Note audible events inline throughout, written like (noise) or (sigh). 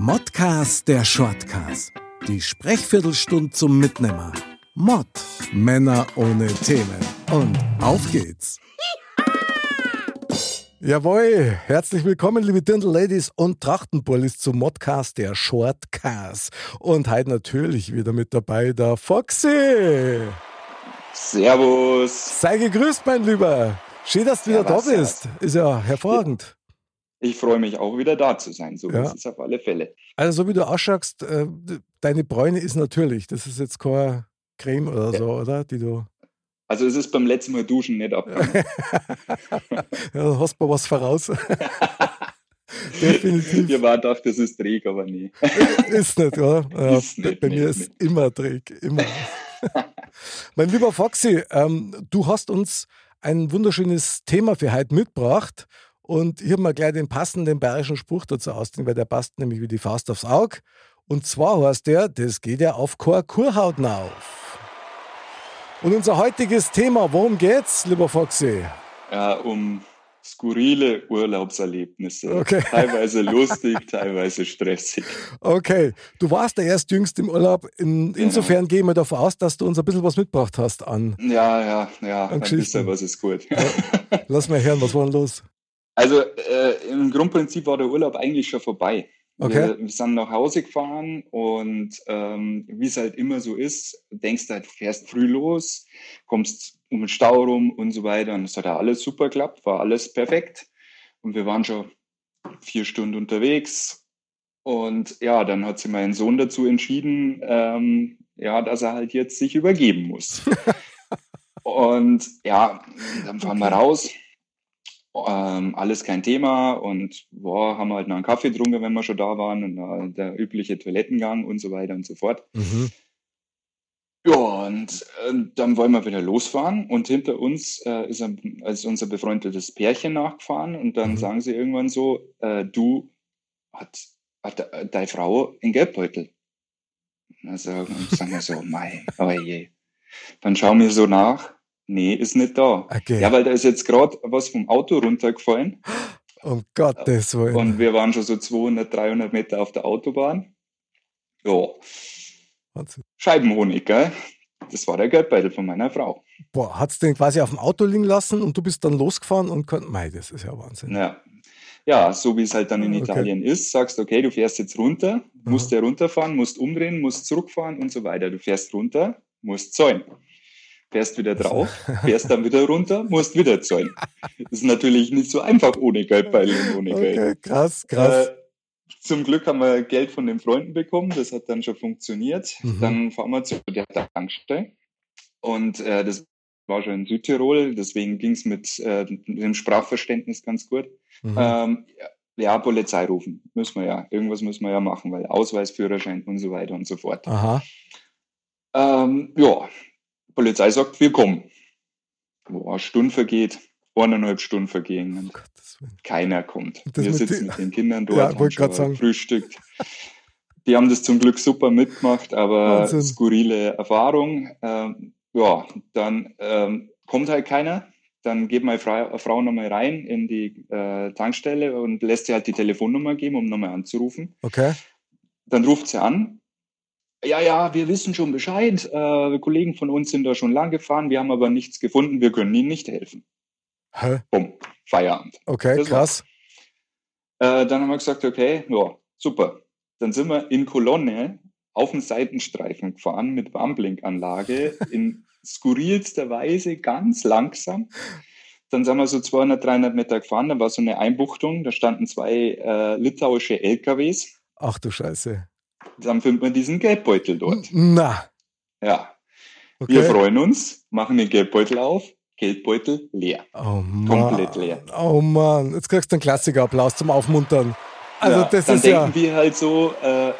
Modcast der Shortcast. Die Sprechviertelstunde zum Mitnehmer. Mod. Männer ohne Themen. Und auf geht's. Jawohl, herzlich willkommen, liebe Dirndl-Ladies und Trachtenbullis zum Modcast der Shortcast. Und heute natürlich wieder mit dabei der Foxy. Servus. Sei gegrüßt, mein Lieber. Schön, dass du wieder da bist. Ist ja hervorragend. Ich freue mich auch wieder da zu sein. So Ja. ist es auf alle Fälle. Also, so wie du ausschaust, äh, deine Bräune ist natürlich. Das ist jetzt keine Creme oder so, oder? Die du. Also es ist beim letzten Mal duschen nicht abgegangen. (laughs) Ja, hast du was voraus. (laughs) Definitiv. Ihr wart auf, das ist Träg, aber nee. Ist nicht, oder? Ja, (laughs) Ist bei- nicht, bei mir nicht, ist immer Dreck, immer. mein lieber Foxy, ähm, du hast uns ein wunderschönes Thema für heute mitgebracht und ich habe mir gleich den passenden bayerischen Spruch dazu ausdenken, weil der passt nämlich wie die Faust aufs Auge. Und zwar heißt der, das geht ja auf Chor Kurhaut auf. Und unser heutiges Thema, worum geht's, lieber Foxy? Ja, um skurrile Urlaubserlebnisse. Okay. Teilweise (laughs) lustig, teilweise stressig. Okay, du warst der erst jüngst im Urlaub. In, insofern gehen wir davon aus, dass du uns ein bisschen was mitgebracht hast an. Ja, ja, ja. An Ein Geschichten. bisschen was ist gut. Lass mal hören, was war denn los? Also äh, im Grundprinzip war der Urlaub eigentlich schon vorbei. Okay. Wir, wir sind nach Hause gefahren und ähm, wie es halt immer so ist, denkst du halt, fährst früh los, kommst um den Stau rum und so weiter. Und es hat ja alles super geklappt, war alles perfekt. Und wir waren schon vier Stunden unterwegs. Und ja, dann hat sich mein Sohn dazu entschieden, ähm, ja, dass er halt jetzt sich übergeben muss. (laughs) und ja, dann fahren wir raus. Ähm, alles kein Thema und boah, haben halt noch einen Kaffee getrunken, wenn wir schon da waren und äh, der übliche Toilettengang und so weiter und so fort. Mhm. Ja, und äh, dann wollen wir wieder losfahren und hinter uns äh, ist, ein, ist unser befreundetes Pärchen nachgefahren und dann Mhm. sagen sie irgendwann so, äh, du, hat, hat de- deine Frau einen Geldbeutel? Also sagen wir so, (laughs) mei, oh je. Dann schauen wir so nach, nee, ist nicht da. Okay. Ja, weil da ist jetzt gerade was vom Auto runtergefallen Um Gottes Willen. und wir waren schon so 200, 300 Meter auf der Autobahn. Ja, Wahnsinn. Scheibenhonig, gell? Das war der Geldbeutel von meiner Frau. Boah, hat es den quasi auf dem Auto liegen lassen und du bist dann losgefahren und konnt. Mei, das ist ja Wahnsinn. Ja. Ja, so wie es halt dann in Okay. Italien ist, sagst okay, du fährst jetzt runter, musst ja runterfahren, musst umdrehen, musst zurückfahren und so weiter. Du fährst runter, musst zäunen. Fährst wieder drauf, (laughs) fährst dann wieder runter, musst wieder zäunen. Das ist natürlich nicht so einfach ohne Geldbeutel und ohne Geld. Okay, krass, krass. Äh, zum Glück haben wir Geld von den Freunden bekommen, das hat dann schon funktioniert. Mhm. Dann fahren wir zu der Tankstelle und äh, das war schon in Südtirol, deswegen ging es mit, äh, mit dem Sprachverständnis ganz gut. Mhm. Ähm, ja, ja, Polizei rufen, müssen wir ja, irgendwas müssen wir ja machen, weil Ausweis, Führerschein und so weiter und so fort. Aha. Ähm, ja, Polizei sagt, wir kommen. Boah, eine Stunde vergeht, eineinhalb Stunden vergehen. Willen. Keiner kommt. Das wir sitzen mit den Kindern Ja, dort, haben wollte grad schon sagen. frühstückt. Die haben das zum Glück super mitgemacht, aber Wahnsinn. skurrile Erfahrung. Ähm, ja, dann ähm, kommt halt keiner. Dann geht meine Frau, Frau nochmal rein in die äh, Tankstelle und lässt sie halt die Telefonnummer geben, um nochmal anzurufen. Okay. Dann ruft sie an. Ja, ja, wir wissen schon Bescheid. Äh, Kollegen von uns sind da schon lang gefahren. Wir haben aber nichts gefunden. Wir können Ihnen nicht helfen. Hä? Bumm, Feierabend. Okay, Das krass. Äh, dann haben wir gesagt, okay, ja, super. Dann sind wir in Kolonne auf dem Seitenstreifen gefahren mit Warmblinkanlage (laughs) in skurrilster Weise ganz langsam. Dann sind wir so 200, 300 Meter gefahren, da war so eine Einbuchtung, da standen zwei äh, litauische LKWs. Ach du Scheiße. Dann findet man diesen Geldbeutel dort. Na. Ja, Okay. wir freuen uns, machen den Geldbeutel auf. Geldbeutel leer. Oh Mann. Komplett leer. Oh Mann, jetzt kriegst du einen Klassikerapplaus zum Aufmuntern. Also ja, das dann ist denken ja. wir halt so, äh,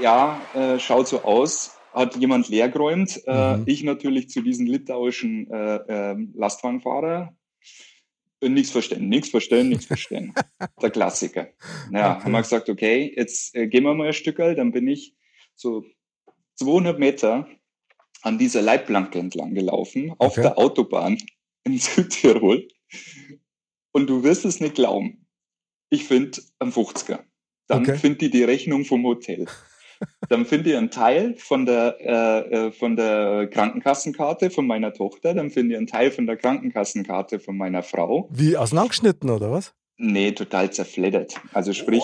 ja, äh, schaut so aus, hat jemand leergeräumt. Äh, Mhm. ich natürlich zu diesen litauischen äh, ähm, Lastwagenfahrer. Äh, Nichts verstehen, nichts verstehen, nichts verstehen. (laughs) Der Klassiker. Ja, Okay. haben wir gesagt, okay, jetzt äh, gehen wir mal ein Stück, dann bin ich so 200 Meter an dieser Leitplanke entlang gelaufen, auf Okay. der Autobahn (laughs) in Südtirol. Und du wirst es nicht glauben. Ich finde einen 50er. Dann Okay. finde ich die Rechnung vom Hotel. Dann finde ich einen Teil von der, äh, äh, von der Krankenkassenkarte von meiner Tochter. Dann finde ich einen Teil von der Krankenkassenkarte von meiner Frau. Wie auseinandergeschnitten, oder was? Nee, total zerfleddert. Also sprich,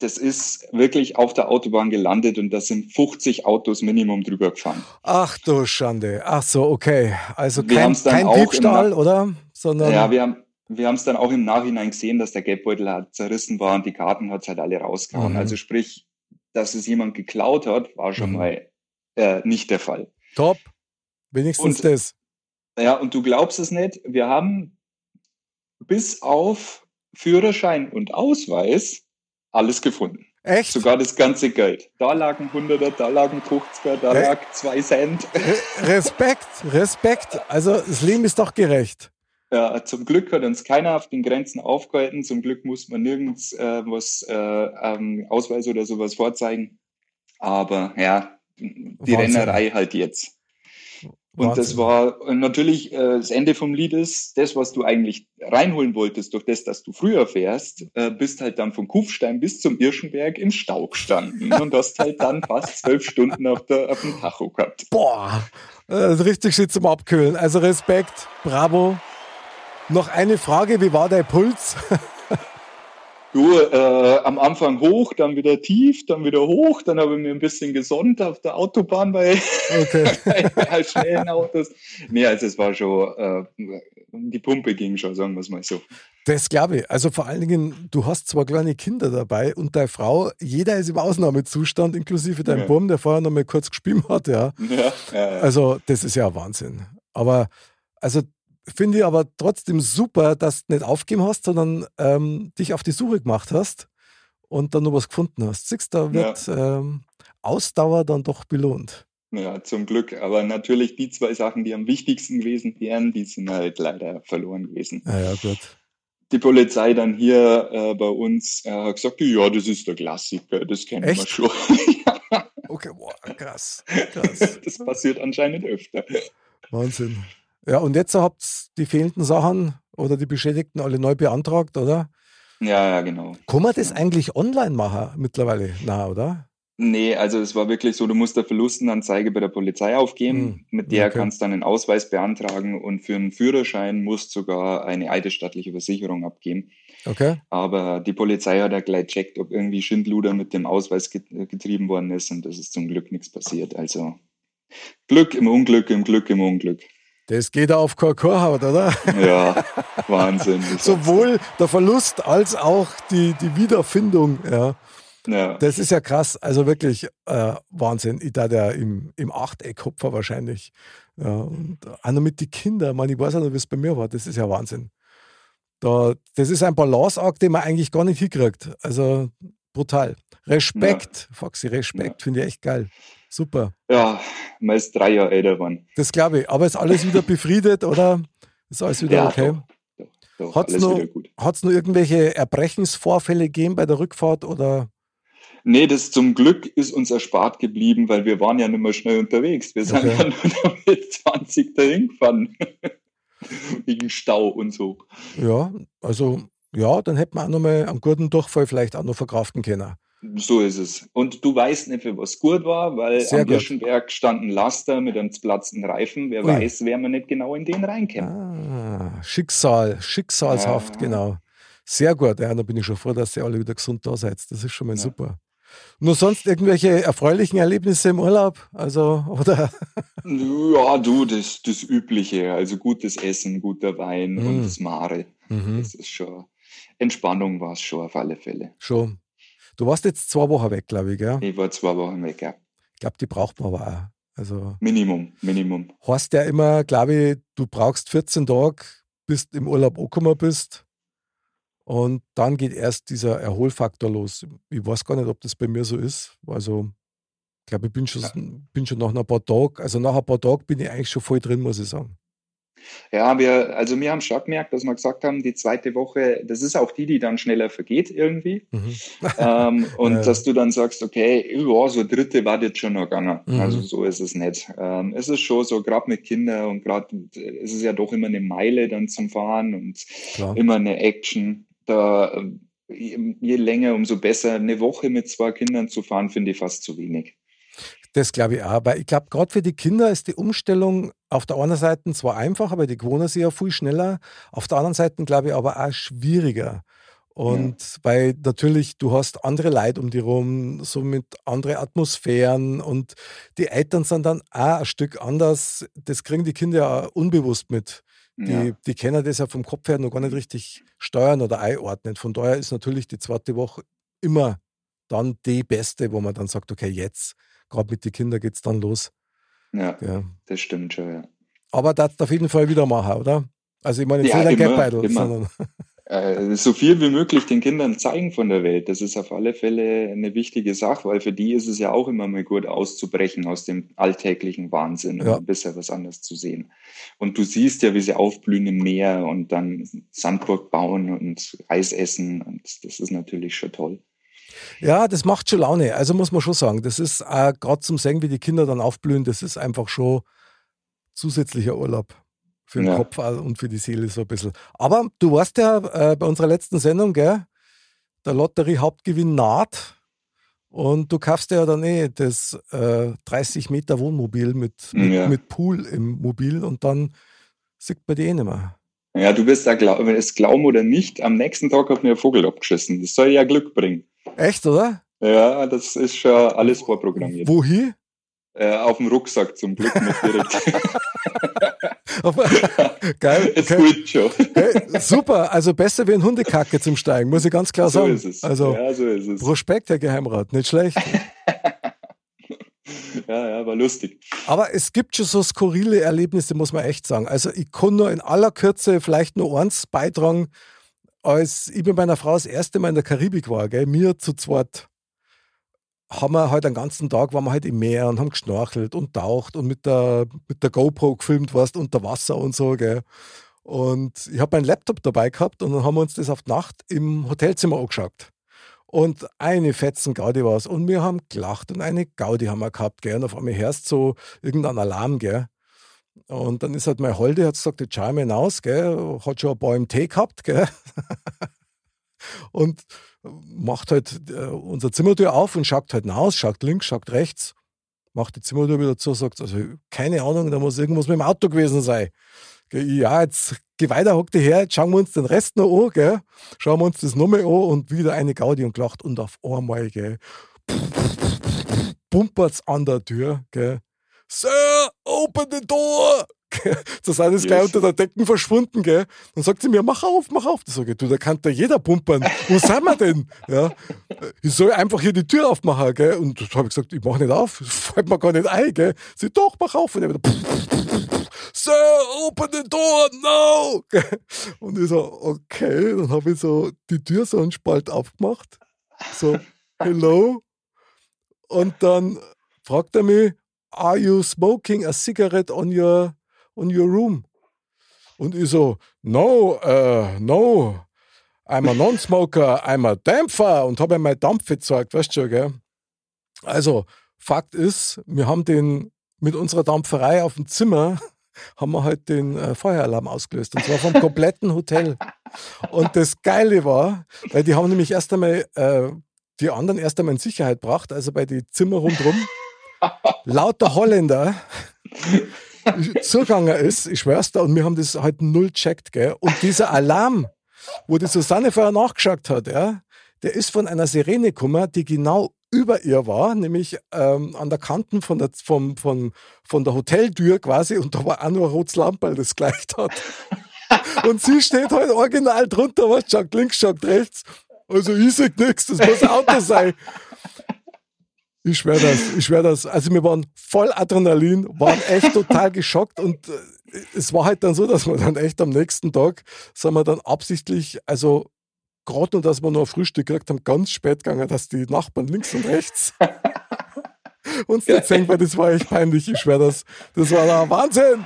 das ist wirklich auf der Autobahn gelandet und da sind 50 Autos Minimum drüber gefahren. Ach du Schande. Ach so, okay. Also Wir kein, kein Diebstahl, oder? Sondern Ja, wir haben wir haben es dann auch im Nachhinein gesehen, dass der Geldbeutel halt zerrissen war und die Karten hat halt alle rausgehauen. Mhm. Also sprich, dass es jemand geklaut hat, war schon Mhm. mal äh, nicht der Fall. top. Wenigstens Und- das. Ja, und du glaubst es nicht, wir haben bis auf Führerschein und Ausweis alles gefunden. Echt? Sogar das ganze Geld. Da lagen 100er, da lagen 50er, da Äh? lag 2 Cent. Re Respekt, Respekt. Also das Leben ist doch gerecht. Ja, zum Glück hat uns keiner auf den Grenzen aufgehalten. Zum Glück musste man nirgends äh, was äh, ähm, Ausweis oder sowas vorzeigen. Aber ja, die Wahnsinn. Rennerei halt jetzt. Und Wahnsinn. das war natürlich äh, das Ende vom Lied ist, das, was du eigentlich reinholen wolltest, durch das, dass du früher fährst, äh, bist halt dann von Kufstein bis zum Irschenberg im Stau gestanden und hast halt dann fast zwölf Stunden auf, der, auf dem Tacho gehabt. Boah, ist richtig shit zum Abkühlen. Also Respekt, bravo. Noch eine Frage, wie war dein Puls? (laughs) Du, äh, am Anfang hoch, dann wieder tief, dann wieder hoch, dann habe ich mir ein bisschen gesonnt auf der Autobahn bei, Okay. (laughs) bei schnellen Autos. Nee, also es war schon, äh, die Pumpe ging schon, sagen wir es mal so. Das glaube ich. Also vor allen Dingen, du hast zwei kleine Kinder dabei und deine Frau, jeder ist im Ausnahmezustand, inklusive deinem Ja. Buben, der vorher noch mal kurz gespielt hat, ja. Ja, ja, Also, das ist ja Wahnsinn. Aber, also, finde ich aber trotzdem super, dass du nicht aufgegeben hast, sondern ähm, dich auf die Suche gemacht hast und dann noch was gefunden hast. Siehst da wird ähm, Ausdauer dann doch belohnt. ja, zum Glück. Aber natürlich die zwei Sachen, die am wichtigsten gewesen wären, die sind halt leider verloren gewesen. Ja, ja, gut. Die Polizei dann hier äh, bei uns äh, hat gesagt, ja, das ist der Klassiker, das kennen wir schon. (laughs) Okay, boah, krass. Krass. das passiert anscheinend öfter. Wahnsinn. Ja, und jetzt habt ihr die fehlenden Sachen oder die Beschädigten alle neu beantragt, oder? Ja, ja, genau. Kann man das eigentlich online machen mittlerweile? Na, oder? Nee, also es war wirklich so, du musst eine Verlustenanzeige bei der Polizei aufgeben, Hm, mit der okay. kannst du dann einen Ausweis beantragen und für einen Führerschein musst sogar eine eidesstattliche Versicherung abgeben. Okay. Aber die Polizei hat ja gleich checkt, ob irgendwie Schindluder mit dem Ausweis get getrieben worden ist und das ist zum Glück nichts passiert. Also Glück im Unglück, im Glück im Unglück. Das geht auf Korkorhaut, oder? Ja, Wahnsinn. (laughs) Sowohl der Verlust als auch die, die Wiederfindung. Ja. Ja. Das ist ja krass. Also wirklich äh, Wahnsinn. Ich da der im, im Achteck-Hopfer wahrscheinlich. Ja, und auch noch mit den Kindern. Man, ich weiß auch noch, wie es bei mir war. Das ist ja Wahnsinn. Da, das ist ein Balanceakt, den man eigentlich gar nicht hinkriegt. Also brutal. Respekt, Foxy, Respekt. Finde ich echt geil. Super. ja, man ist drei Jahre älter geworden. Das glaube ich. Aber ist alles wieder (laughs) befriedet oder ist alles wieder Ja, okay? Doch, doch, Hat's noch- gut. Hat es nur irgendwelche Erbrechensvorfälle gegeben bei der Rückfahrt oder? Nee, das zum Glück ist uns erspart geblieben, weil wir waren ja nicht mehr schnell unterwegs. Wir sind Okay. ja (laughs) nur mit 20 dahin gefahren. (laughs) Wegen Stau und so. Ja, also ja, dann hätte man auch noch mal einen guten Durchfall vielleicht auch noch verkraften können. So ist es. Und du weißt nicht, für was gut war, weil Sehr am gut. Irschenberg standen Laster mit einem platzten Reifen. Wer Ui. weiß, wer man nicht genau in den reinkäme. Ah, Schicksal, schicksalshaft, Ja. genau. Sehr gut, ja, da bin ich schon froh, dass ihr alle wieder gesund da seid. Das ist schon mal Ja. super. Nur sonst irgendwelche erfreulichen Erlebnisse im Urlaub? Also, (laughs) oder? Ja, du, das, das Übliche. Also gutes Essen, guter Wein Mm. und das Mare. Mhm, Das ist schon, Entspannung war es schon auf alle Fälle. schon. Du warst jetzt zwei Wochen weg, glaube ich, gell? Ich war zwei Wochen weg, ja. Ich glaube, die braucht man aber auch. Also Minimum, Minimum. Hast ja immer, glaube ich, du brauchst 14 Tage, bis du im Urlaub angekommen bist. Und dann geht erst dieser Erholfaktor los. Ich weiß gar nicht, ob das bei mir so ist. Also, ich glaube, ich bin schon, ja. bin schon nach ein paar Tagen, also nach ein paar Tagen bin ich eigentlich schon voll drin, muss ich sagen. Ja, wir, also wir haben schon gemerkt, dass wir gesagt haben, die zweite Woche, das ist auch die, die dann schneller vergeht irgendwie. Mhm. ähm, (laughs) und ja. dass du dann sagst, okay, ja, so dritte war jetzt schon noch gegangen. Mhm. Also so ist es nicht. Ähm, es ist schon so, gerade mit Kindern und gerade ist es ja doch immer eine Meile dann zum Fahren und Klar. immer eine Action. Da, je länger, umso besser. Eine Woche mit zwei Kindern zu fahren, finde ich fast zu wenig. Das glaube ich auch. Weil ich glaube, gerade für die Kinder ist die Umstellung auf der einen Seite zwar einfacher, weil die gewohnen sich ja viel schneller. Auf der anderen Seite glaube ich aber auch schwieriger. Und ja. weil natürlich, du hast andere Leute um die rum, so mit andere Atmosphären und die Eltern sind dann auch ein Stück anders. Das kriegen die Kinder ja unbewusst mit. Die, ja. die kennen das ja vom Kopf her noch gar nicht richtig steuern oder einordnen. Von daher ist natürlich die zweite Woche immer dann die beste, wo man dann sagt, okay, jetzt gerade mit den Kindern geht es dann los. Ja, ja, das stimmt schon, ja. Aber das auf jeden Fall wieder machen, oder? Also ich meine, jetzt ja, nicht ein Geldbeutel, sondern. (laughs) Äh, so viel wie möglich den Kindern zeigen von der Welt. Das ist auf alle Fälle eine wichtige Sache, weil für die ist es ja auch immer mal gut auszubrechen aus dem alltäglichen Wahnsinn und ein bisschen was anderes zu sehen. Und du siehst ja, wie sie aufblühen im Meer und dann Sandburg bauen und Eis essen und das ist natürlich schon toll. Ja, das macht schon Laune. Also muss man schon sagen, das ist äh, gerade zum Sehen, wie die Kinder dann aufblühen, das ist einfach schon zusätzlicher Urlaub für den ja. Kopf und für die Seele so ein bisschen. Aber du warst ja äh, bei unserer letzten Sendung, gell? Der Lotterie-Hauptgewinn naht. Und du kaufst ja dann eh das äh, 30 Meter Wohnmobil mit, mit, ja. mit, Pool im Mobil und dann sieht man die eh nicht mehr. Ja, du wirst da glauben, es glauben oder nicht, am nächsten Tag hat mir ein Vogel abgeschissen. Das soll ja Glück bringen. Echt, oder? Ja, das ist schon alles vorprogrammiert. Wohin? Äh, auf dem Rucksack zum Glück nicht direkt. (laughs) Geil. (laughs) Jetzt okay. gut schon. Hey, super, also besser wie ein Hundekacke zum Steigen, muss ich ganz klar so sagen. Ist es. Also, ja, so ist es. Prospekt, Herr Geheimrat, nicht schlecht. (laughs) ja, ja, war lustig. Aber es gibt schon so skurrile Erlebnisse, muss man echt sagen. Also ich kann nur in aller Kürze vielleicht nur eins beitragen, als ich mit meiner Frau das erste Mal in der Karibik war, gell, mir zu zweit haben wir halt den ganzen Tag waren wir halt im Meer und haben geschnorchelt und taucht und mit der, mit der GoPro gefilmt, warst unter Wasser und so, gell. Und ich habe meinen Laptop dabei gehabt und dann haben wir uns das auf die Nacht im Hotelzimmer angeschaut. Und eine Fetzen Gaudi war es. Und wir haben gelacht und eine Gaudi haben wir gehabt, gell. Und auf einmal hörst so irgendein Alarm, gell. Und dann ist halt mein Holde, hat gesagt, jetzt schau mal hinaus, gell, hat schon ein paar im Tee gehabt, gell. und macht halt äh, unsere Zimmertür auf und schaut halt hinaus, schaut links, schaut rechts, macht die Zimmertür wieder zu, sagt, also keine Ahnung, da muss irgendwas mit dem Auto gewesen sein. Ja, jetzt geh weiter, hock dich her, jetzt schauen wir uns den Rest noch an, gell? schauen wir uns das nochmal an und wieder eine Gaudi und gelacht und auf einmal, gell, bumpert's an der Tür, gell, Sir, open the door! so sind es gleich unter der Decken verschwunden, gell? Dann sagt sie mir, mach auf, mach auf. Das sage ich, du, da kann da jeder pumpern. Wo sind wir denn? Ja? Ich soll einfach hier die Tür aufmachen, gell? Und das habe ich gesagt, ich mach nicht auf, das fällt mir gar nicht ein, gell? Sie, doch, mach auf. Und er wieder, Sir, open the door, no! (laughs) Und ich so, okay, dann habe ich so die Tür so einen Spalt aufgemacht. So, hello. Und dann fragt er mich, are you smoking a cigarette on your, on your room? Und ich so, no, uh, no, I'm a non-smoker, I'm a Dämpfer und habe ihm mein Dampf gezeigt, weißt du schon, gell? Also, Fakt ist, wir haben den mit unserer Dampferei auf dem Zimmer (laughs) haben wir halt den äh, Feueralarm ausgelöst. Und zwar vom kompletten Hotel. Und das Geile war, weil die haben nämlich erst einmal äh, die anderen erst einmal in Sicherheit gebracht, also bei den Zimmer rundherum lauter Holländer zugegangen ist, ich schwör's da, und wir haben das halt null checkt, gell. Und dieser Alarm, wo die Susanne vorher nachgeschaut hat, ja, der ist von einer Sirene gekommen, die genau über ihr war, nämlich ähm, an der Kanten von der, vom, von, von der Hoteltür quasi, und da war auch nur ein Lampe, das gleich hat. Und sie steht halt original drunter, was schaut links, schaut rechts. Also ich sag nichts, das muss ein Auto sein. Ich schwöre das, ich schwöre das. Also wir waren voll Adrenalin, waren echt total geschockt und äh, es war halt dann so, dass wir dann echt am nächsten Tag, sind wir dann absichtlich, also gerade nur, dass wir noch Frühstück gekriegt haben, ganz spät gegangen, dass die Nachbarn links und rechts (laughs) uns nicht sehen, weil das war echt peinlich, ich schwöre das. Das war der Wahnsinn.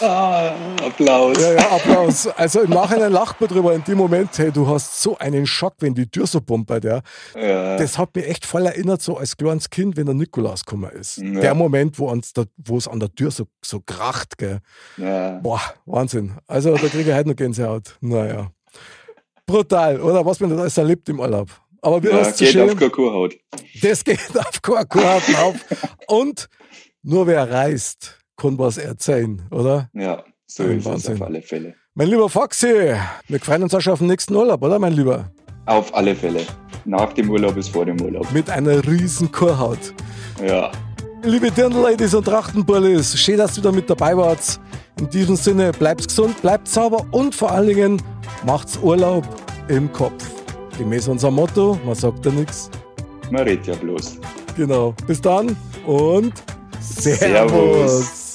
Ah, Applaus. Ja, ja, Applaus. Also im Nachhinein lacht man drüber. In dem Moment, hey, du hast so einen Schock, wenn die Tür so pumpert, ja. Ja. Das hat mich echt voll erinnert, so als kleines Kind, wenn der Nikolaus gekommen ist. Ja. Der Moment, wo, da, es an der Tür so, so kracht, gell. Ja. Boah, Wahnsinn. Also da kriege ich heute noch Gänsehaut. Naja. Brutal, oder? Was man das alles erlebt im Urlaub. Aber wie Ja, du geht auf Kuhhaut. Das geht auf Karten auf. (laughs) Und nur wer reist, kann was erzählen, oder? Ja, so Ein ist Wahnsinn. es auf alle Fälle. Mein lieber Foxy, wir freuen uns auch schon auf den nächsten Urlaub, oder mein Lieber? Auf alle Fälle. Nach dem Urlaub ist vor dem Urlaub. Mit einer riesen Kurhaut. Ja. Liebe Dirndl-Ladies und Trachtenbullis, schön, dass ihr wieder mit dabei wart. In diesem Sinne, bleibt gesund, bleibt sauber und vor allen Dingen macht's Urlaub im Kopf. Gemäß unserem Motto, man sagt ja nichts. Man redet ja bloß. Genau. Bis dann und Servus. Servus.